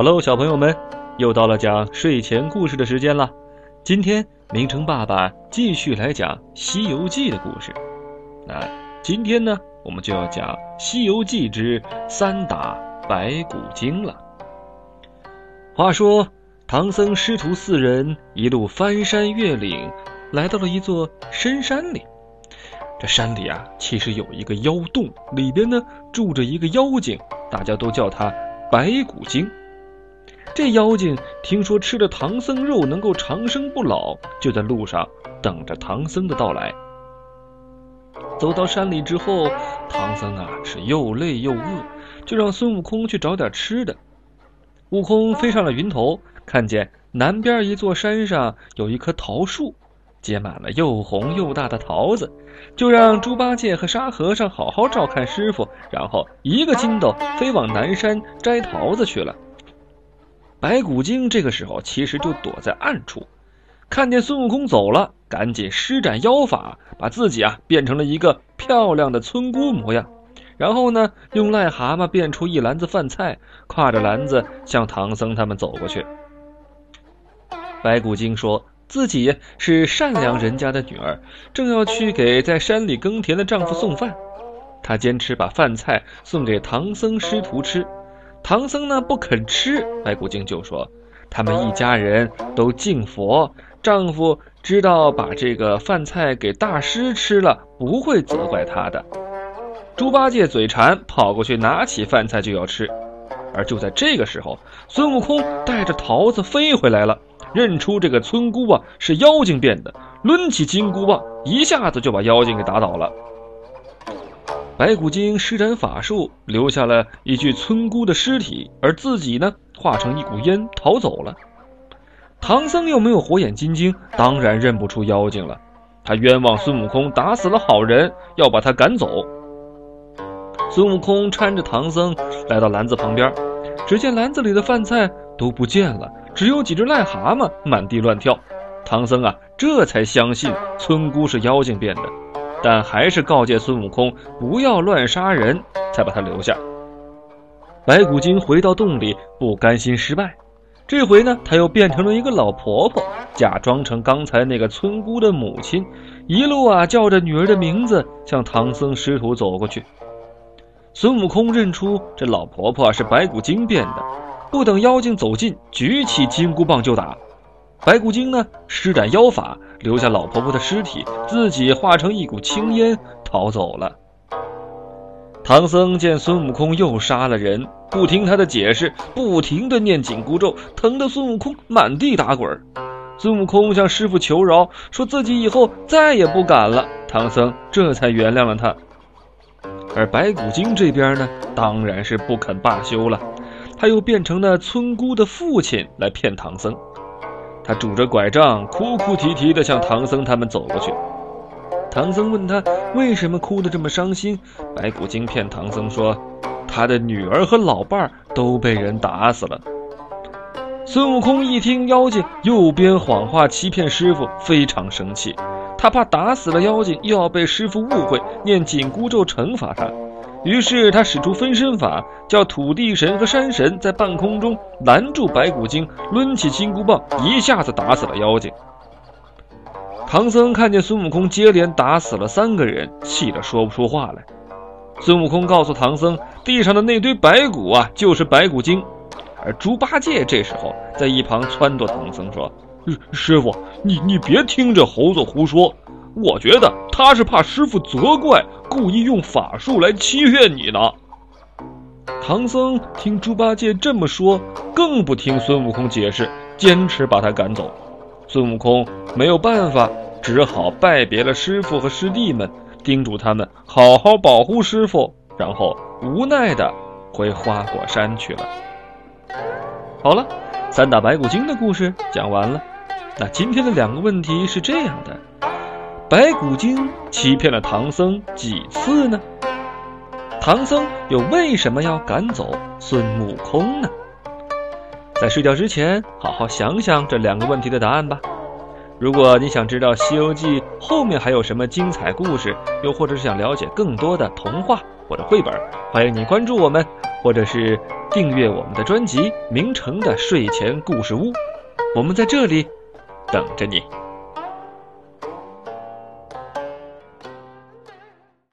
哈喽，小朋友们，又到了讲睡前故事的时间了。今天明成爸爸继续来讲《西游记》的故事。那今天呢，我们就要讲《西游记之三打白骨精》了。话说，唐僧师徒四人一路翻山越岭，来到了一座深山里。这山里啊，其实有一个妖洞，里边呢住着一个妖精，大家都叫他白骨精。这妖精听说吃了唐僧肉能够长生不老，就在路上等着唐僧的到来。走到山里之后，唐僧啊是又累又饿，就让孙悟空去找点吃的。悟空飞上了云头，看见南边一座山上有一棵桃树。结满了又红又大的桃子，就让猪八戒和沙和尚好好照看师傅，然后一个筋斗飞往南山摘桃子去了。白骨精这个时候其实就躲在暗处，看见孙悟空走了，赶紧施展妖法，把自己啊变成了一个漂亮的村姑模样，然后呢用癞蛤蟆变出一篮子饭菜，挎着篮子向唐僧他们走过去。白骨精说。自己是善良人家的女儿，正要去给在山里耕田的丈夫送饭。她坚持把饭菜送给唐僧师徒吃。唐僧呢不肯吃，白骨精就说：“他们一家人都敬佛，丈夫知道把这个饭菜给大师吃了，不会责怪他的。”猪八戒嘴馋，跑过去拿起饭菜就要吃。而就在这个时候，孙悟空带着桃子飞回来了。认出这个村姑啊是妖精变的，抡起金箍棒，一下子就把妖精给打倒了。白骨精施展法术，留下了一具村姑的尸体，而自己呢化成一股烟逃走了。唐僧又没有火眼金睛，当然认不出妖精了。他冤枉孙悟空打死了好人，要把他赶走。孙悟空搀着唐僧来到篮子旁边，只见篮子里的饭菜都不见了。只有几只癞蛤蟆满地乱跳，唐僧啊，这才相信村姑是妖精变的，但还是告诫孙悟空不要乱杀人，才把他留下。白骨精回到洞里，不甘心失败，这回呢，他又变成了一个老婆婆，假装成刚才那个村姑的母亲，一路啊叫着女儿的名字向唐僧师徒走过去。孙悟空认出这老婆婆是白骨精变的。不等妖精走近，举起金箍棒就打。白骨精呢，施展妖法，留下老婆婆的尸体，自己化成一股青烟逃走了。唐僧见孙悟空又杀了人，不听他的解释，不停的念紧箍咒，疼得孙悟空满地打滚。孙悟空向师傅求饶，说自己以后再也不敢了。唐僧这才原谅了他。而白骨精这边呢，当然是不肯罢休了。他又变成了村姑的父亲来骗唐僧，他拄着拐杖，哭哭啼啼地向唐僧他们走过去。唐僧问他为什么哭得这么伤心，白骨精骗唐僧说，他的女儿和老伴儿都被人打死了。孙悟空一听妖精又编谎话欺骗师傅，非常生气，他怕打死了妖精又要被师傅误会，念紧箍咒惩罚他。于是他使出分身法，叫土地神和山神在半空中拦住白骨精，抡起金箍棒，一下子打死了妖精。唐僧看见孙悟空接连打死了三个人，气得说不出话来。孙悟空告诉唐僧，地上的那堆白骨啊，就是白骨精。而猪八戒这时候在一旁撺掇唐僧说：“师傅，你你别听这猴子胡说。”我觉得他是怕师傅责怪，故意用法术来欺骗你呢。唐僧听猪八戒这么说，更不听孙悟空解释，坚持把他赶走。孙悟空没有办法，只好拜别了师傅和师弟们，叮嘱他们好好保护师傅，然后无奈的回花果山去了。好了，三打白骨精的故事讲完了。那今天的两个问题是这样的。白骨精欺骗了唐僧几次呢？唐僧又为什么要赶走孙悟空呢？在睡觉之前，好好想想这两个问题的答案吧。如果你想知道《西游记》后面还有什么精彩故事，又或者是想了解更多的童话或者绘本，欢迎你关注我们。或者是订阅我们的专辑《名城的睡前故事屋》，我们在这里等着你。